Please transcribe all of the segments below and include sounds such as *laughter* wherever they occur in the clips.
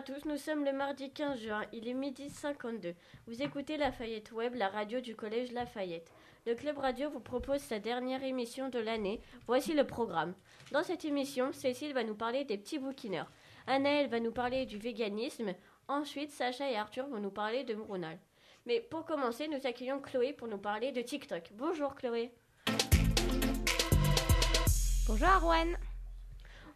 à tous, nous sommes le mardi 15 juin, il est midi 52. Vous écoutez Lafayette Web, la radio du collège Lafayette. Le Club Radio vous propose sa dernière émission de l'année. Voici le programme. Dans cette émission, Cécile va nous parler des petits bouquineurs. Anaël va nous parler du véganisme. Ensuite, Sacha et Arthur vont nous parler de Mouronal. Mais pour commencer, nous accueillons Chloé pour nous parler de TikTok. Bonjour Chloé. Bonjour Arwen.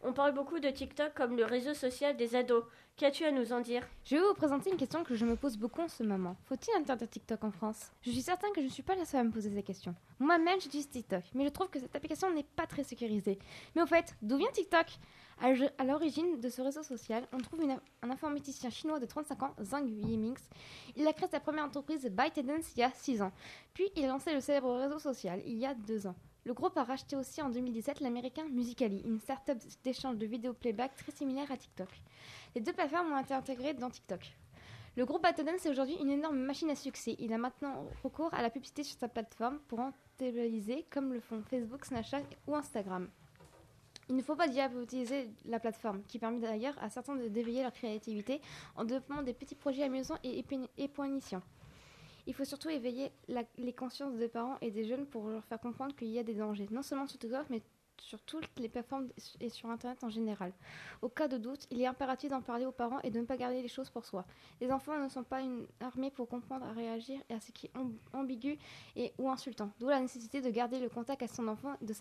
On parle beaucoup de TikTok comme le réseau social des ados. Qu'as-tu à nous en dire? Je vais vous présenter une question que je me pose beaucoup en ce moment. Faut-il interdire TikTok en France? Je suis certain que je ne suis pas la seule à me poser cette question. Moi-même, j'utilise TikTok, mais je trouve que cette application n'est pas très sécurisée. Mais au fait, d'où vient TikTok? À l'origine de ce réseau social, on trouve un informaticien chinois de 35 ans, Zhang Yiming. Il a créé sa première entreprise ByteDance il y a 6 ans. Puis il a lancé le célèbre réseau social il y a 2 ans. Le groupe a racheté aussi en 2017 l'américain Musically, une start-up d'échange de vidéos playback très similaire à TikTok. Les deux plateformes ont été intégrées dans TikTok. Le groupe Batodance est aujourd'hui une énorme machine à succès. Il a maintenant recours à la publicité sur sa plateforme pour rentabiliser, comme le font Facebook, Snapchat ou Instagram. Il ne faut pas diaboliser la plateforme, qui permet d'ailleurs à certains de d'éveiller leur créativité en développant des petits projets amusants et épanouissants. Il faut surtout éveiller les consciences des parents et des jeunes pour leur faire comprendre qu'il y a des dangers, non seulement sur TikTok, mais sur toutes les plateformes et sur Internet en général. Au cas de doute, il est impératif d'en parler aux parents et de ne pas garder les choses pour soi. Les enfants ne sont pas une armée pour comprendre, à réagir à ce qui est ambigu et ou insultant. D'où la nécessité de garder le contact à son enfant, de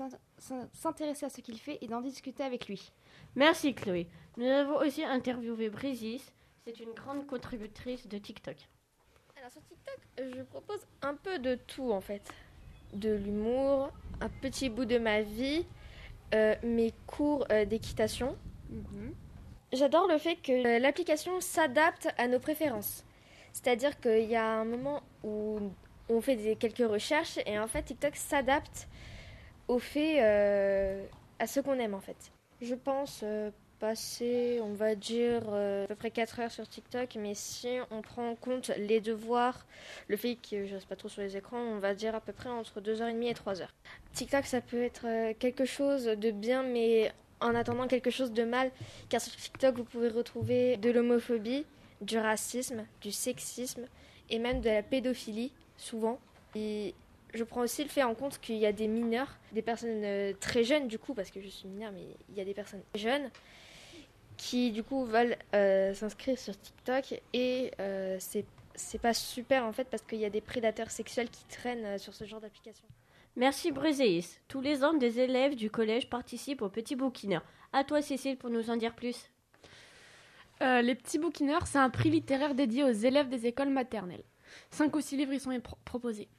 s'intéresser à ce qu'il fait et d'en discuter avec lui. Merci Chloé. Nous avons aussi interviewé Brisis. C'est une grande contributrice de TikTok. Alors sur TikTok, je propose un peu de tout en fait. De l'humour, un petit bout de ma vie, euh, mes cours euh, d'équitation. Mhm. J'adore le fait que euh, l'application s'adapte à nos préférences. C'est-à-dire qu'il y a un moment où on fait des, quelques recherches et en fait TikTok s'adapte au fait à ce qu'on aime en fait. Je pense passer, on va dire, euh, à peu près 4 heures sur TikTok, mais si on prend en compte les devoirs, le fait que je reste pas trop sur les écrans, on va dire à peu près entre 2h30 et 3h. TikTok, ça peut être euh, quelque chose de bien, mais en attendant quelque chose de mal, car sur TikTok, vous pouvez retrouver de l'homophobie, du racisme, du sexisme et même de la pédophilie, souvent. Et je prends aussi le fait en compte qu'il y a des mineurs, des personnes euh, très jeunes du coup, parce que je suis mineure, mais il y a des personnes jeunes qui du coup veulent euh, s'inscrire sur TikTok et euh, c'est pas super en fait parce qu'il y a des prédateurs sexuels qui traînent euh, sur ce genre d'application. Merci Brézéis. Tous les ans, des élèves du collège participent aux petits bouquineurs. À toi Cécile pour nous en dire plus. les petits bouquineurs, c'est un prix littéraire dédié aux élèves des écoles maternelles. Cinq ou six livres y sont proposés.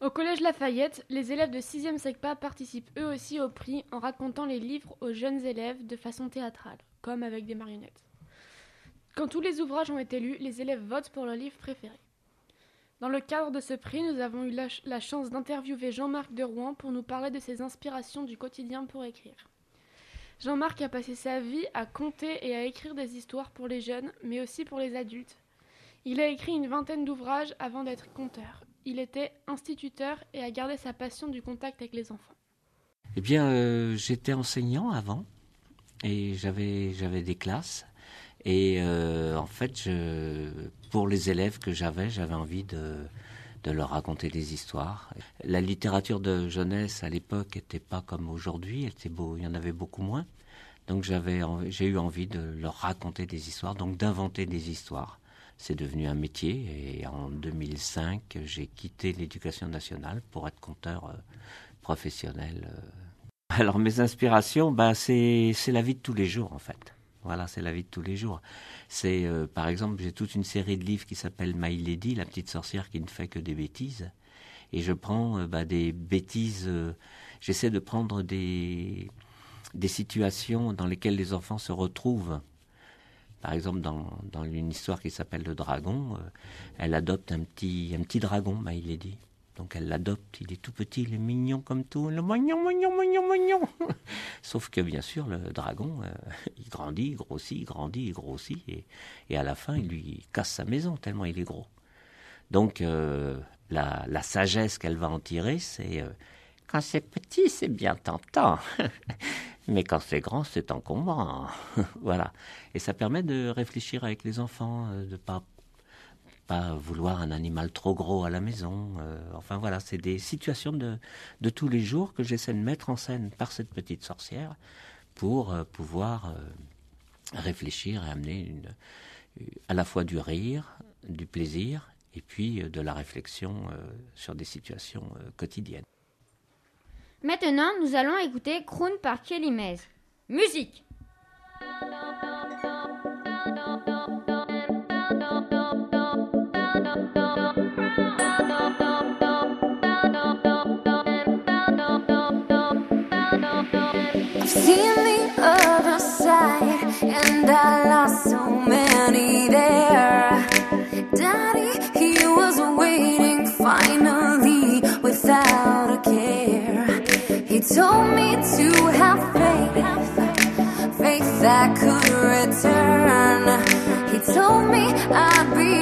Au collège Lafayette, les élèves de 6e SECPA participent eux aussi au prix en racontant les livres aux jeunes élèves de façon théâtrale comme avec des marionnettes. Quand tous les ouvrages ont été lus, les élèves votent pour leur livre préféré. Dans le cadre de ce prix, nous avons eu la, chance d'interviewer Jean-Marc de Rouen pour nous parler de ses inspirations du quotidien pour écrire. Jean-Marc a passé sa vie à conter et à écrire des histoires pour les jeunes, mais aussi pour les adultes. Il a écrit une vingtaine d'ouvrages avant d'être conteur. Il était instituteur et a gardé sa passion du contact avec les enfants. Eh bien, euh, j'étais enseignant avant et j'avais j'avais des classes et euh, en fait pour les élèves que j'avais j'avais envie de de leur raconter des histoires. La littérature de jeunesse à l'époque n'était pas comme aujourd'hui, était beau, il y en avait beaucoup moins. Donc j'avais j'ai eu envie de leur raconter des histoires, donc d'inventer des histoires. C'est devenu un métier et en 2005, j'ai quitté l'éducation nationale pour être conteur euh, professionnel euh, alors mes inspirations, bah, c'est la vie de tous les jours en fait. Voilà, c'est la vie de tous les jours. C'est euh, par exemple, j'ai toute une série de livres qui s'appelle My Lady, la petite sorcière qui ne fait que des bêtises. Et je prends bah, des bêtises. J'essaie de prendre des des situations dans lesquelles les enfants se retrouvent. Par exemple, dans, une histoire qui s'appelle Le Dragon, elle adopte un petit un petit dragon, My Lady. Donc elle l'adopte, il est tout petit, il est mignon comme tout, le mignon, mignon, mignon, mignon. *laughs* Sauf que bien sûr, le dragon, euh, il grandit, il grossit, il grandit, il grossit, et, à la fin, il lui casse sa maison tellement il est gros. Donc euh, la, sagesse qu'elle va en tirer, c'est euh, quand c'est petit, c'est bien tentant. *laughs* Mais quand c'est grand, c'est encombrant. *laughs* voilà. Et ça permet de réfléchir avec les enfants, euh, de pas pas vouloir un animal trop gros à la maison. Euh, enfin voilà, c'est des situations de, de tous les jours que j'essaie de mettre en scène par cette petite sorcière pour euh, pouvoir réfléchir et amener à la fois du rire, du plaisir et puis de la réflexion sur des situations quotidiennes. Maintenant, nous allons écouter Croon par Kelly Mays. Musique told me to have faith, faith that could return. He told me I'd be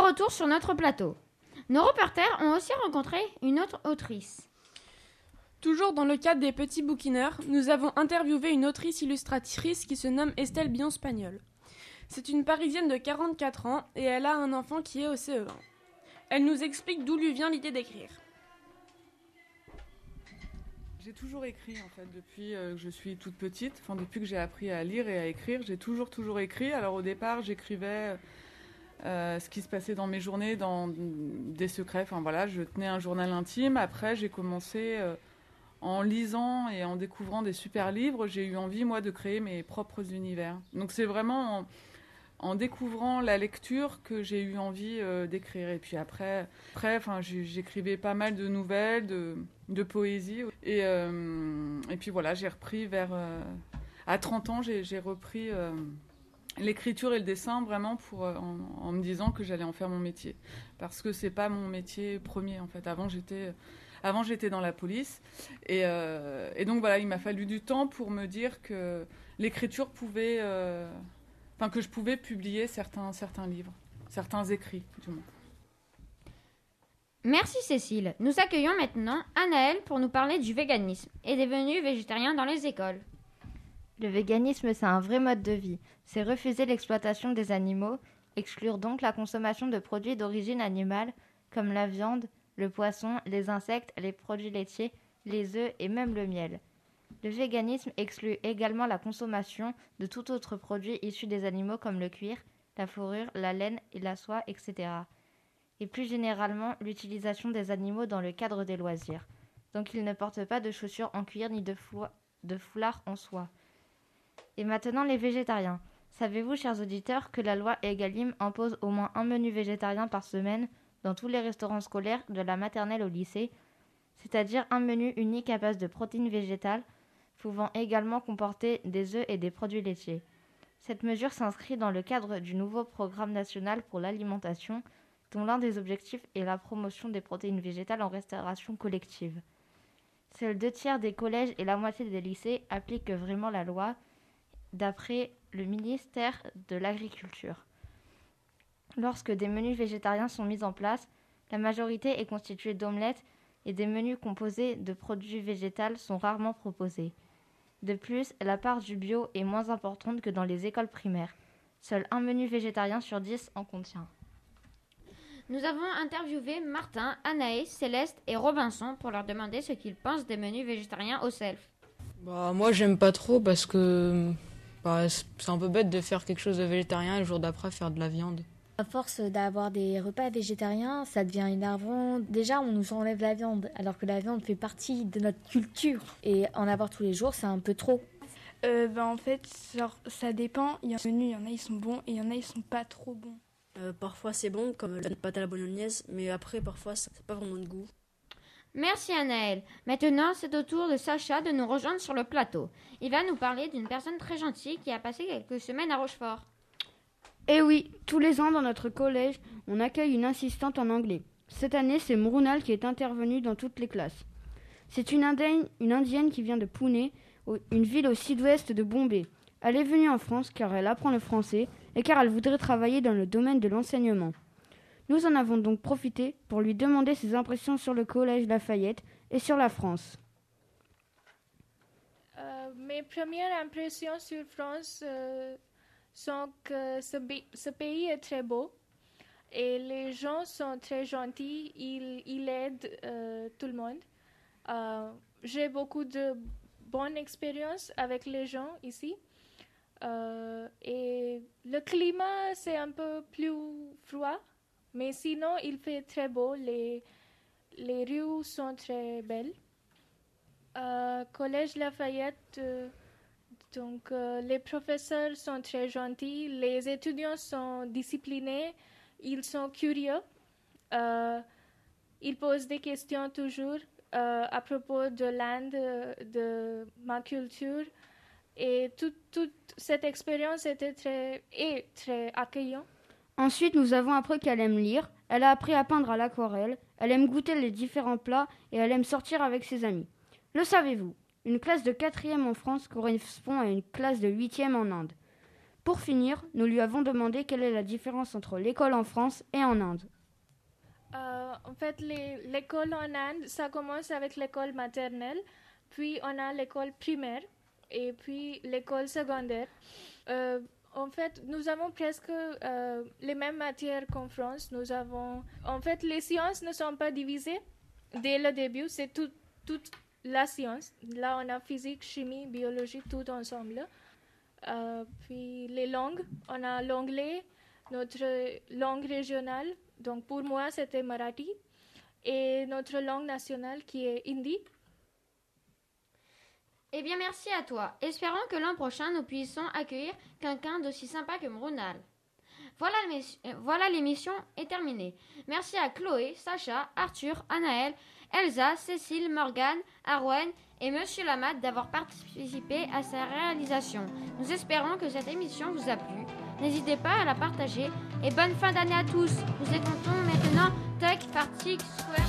retour sur notre plateau. Nos reporters ont aussi rencontré une autre autrice. Toujours dans le cadre des petits bouquineurs, nous avons interviewé une autrice illustratrice qui se nomme Estelle Bion-Spagnol. C'est une Parisienne de 44 ans et elle a un enfant qui est au CE1. Elle nous explique d'où lui vient l'idée d'écrire. J'ai toujours écrit en fait depuis euh, que je suis toute petite, enfin depuis que j'ai appris à lire et à écrire, j'ai toujours toujours écrit. Alors au départ, j'écrivais euh, ce qui se passait dans mes journées, dans des secrets. Enfin voilà, je tenais un journal intime. Après, j'ai commencé euh, en lisant et en découvrant des super livres. J'ai eu envie moi de créer mes propres univers. Donc c'est vraiment en, découvrant la lecture que j'ai eu envie euh, d'écrire. Et puis après, après j'écrivais pas mal de nouvelles, de, de poésie. Et, et puis voilà, j'ai repris vers... à 30 ans, j'ai repris l'écriture et le dessin vraiment pour, euh, en, me disant que j'allais en faire mon métier. Parce que c'est pas mon métier premier, en fait. Avant, j'étais... Avant, j'étais dans la police. Et, euh, donc, voilà, il m'a fallu du temps pour me dire que l'écriture pouvait... euh, Enfin, que je pouvais publier certains, certains livres, certains écrits, du moins. Merci Cécile. Nous accueillons maintenant Anaël pour nous parler du véganisme et des menus végétariens dans les écoles. Le véganisme, c'est un vrai mode de vie. C'est refuser l'exploitation des animaux, exclure donc la consommation de produits d'origine animale, comme la viande, le poisson, les insectes, les produits laitiers, les œufs et même le miel. Le véganisme exclut également la consommation de tout autre produit issu des animaux comme le cuir, la fourrure, la laine et la soie, etc. Et plus généralement l'utilisation des animaux dans le cadre des loisirs. Donc ils ne portent pas de chaussures en cuir ni de, de foulard en soie. Et maintenant les végétariens. Savez-vous, chers auditeurs, que la loi Egalim impose au moins un menu végétarien par semaine dans tous les restaurants scolaires, de la maternelle au lycée, c'est-à-dire un menu unique à base de protéines végétales, pouvant également comporter des œufs et des produits laitiers. Cette mesure s'inscrit dans le cadre du nouveau programme national pour l'alimentation, dont l'un des objectifs est la promotion des protéines végétales en restauration collective. Seuls deux tiers des collèges et la moitié des lycées appliquent vraiment la loi, d'après le ministère de l'Agriculture. Lorsque des menus végétariens sont mis en place, la majorité est constituée d'omelettes et des menus composés de produits végétaux sont rarement proposés. De plus, la part du bio est moins importante que dans les écoles primaires. Seul un menu végétarien sur 10 en contient. Nous avons interviewé Martin, Anaïs, Céleste et Robinson pour leur demander ce qu'ils pensent des menus végétariens au self. Bah, moi, j'aime pas trop parce que bah, c'est un peu bête de faire quelque chose de végétarien et le jour d'après faire de la viande. À force d'avoir des repas végétariens, ça devient énervant. Déjà, on nous enlève la viande, alors que la viande fait partie de notre culture. Et en avoir tous les jours, c'est un peu trop. Euh, ben, en fait, genre, ça dépend. Il y en a, il y en a, ils sont bons et il y en a, ils sont pas trop bons. Euh, parfois, c'est bon, comme la pâte à la bolognaise, mais après, parfois, ça n'a pas vraiment de goût. Merci Anaël. Maintenant, c'est au tour de Sacha de nous rejoindre sur le plateau. Il va nous parler d'une personne très gentille qui a passé quelques semaines à Rochefort. Eh oui, tous les ans dans notre collège, on accueille une assistante en anglais. Cette année, c'est Mrunal qui est intervenue dans toutes les classes. C'est une indienne, une indienne qui vient de Pune, une ville au sud-ouest de Bombay. Elle est venue en France car elle apprend le français et car elle voudrait travailler dans le domaine de l'enseignement. Nous en avons donc profité pour lui demander ses impressions sur le collège Lafayette et sur la France. Euh, mes premières impressions sur France euh, sont que ce, pays est très beau et les gens sont très gentils, ils, aident euh, tout le monde. J'ai beaucoup de bonnes expériences avec les gens ici. Et le climat, c'est un peu plus froid, mais sinon, il fait très beau. Les, les rues sont très belles. Euh, Collège Lafayette, euh, donc euh, les professeurs sont très gentils, les étudiants sont disciplinés, ils sont curieux, euh, ils posent des questions toujours à propos de l'Inde, de ma culture. Et toute, toute cette expérience était très, et très accueillante. Ensuite, nous avons appris qu'elle aime lire, elle a appris à peindre à l'aquarelle, elle aime goûter les différents plats et elle aime sortir avec ses amis. Le savez-vous Une classe de quatrième en France correspond à une classe de huitième en Inde. Pour finir, nous lui avons demandé quelle est la différence entre l'école en France et en Inde. Euh, en fait, l'école en Inde, ça commence avec l'école maternelle, puis on a l'école primaire et puis l'école secondaire. Euh, en fait, nous avons presque euh, les mêmes matières qu'en France. Nous avons, en fait, les sciences ne sont pas divisées dès le début. C'est tout, toute la science. Là, on a physique, chimie, biologie, tout ensemble. Euh, puis les langues, on a l'anglais, notre langue régionale. Donc pour moi, c'était Marathi. Et notre langue nationale qui est hindi. Eh bien, merci à toi. Espérons que l'an prochain, nous puissions accueillir quelqu'un d'aussi sympa que Mronal. Voilà l'émission est terminée. Merci à Chloé, Sacha, Arthur, Anaël, Elsa, Cécile, Morgane, Arwen et Monsieur Lamat d'avoir participé à sa réalisation. Nous espérons que cette émission vous a plu. N'hésitez pas à la partager et bonne fin d'année à tous. Nous écoutons maintenant Tech Party Square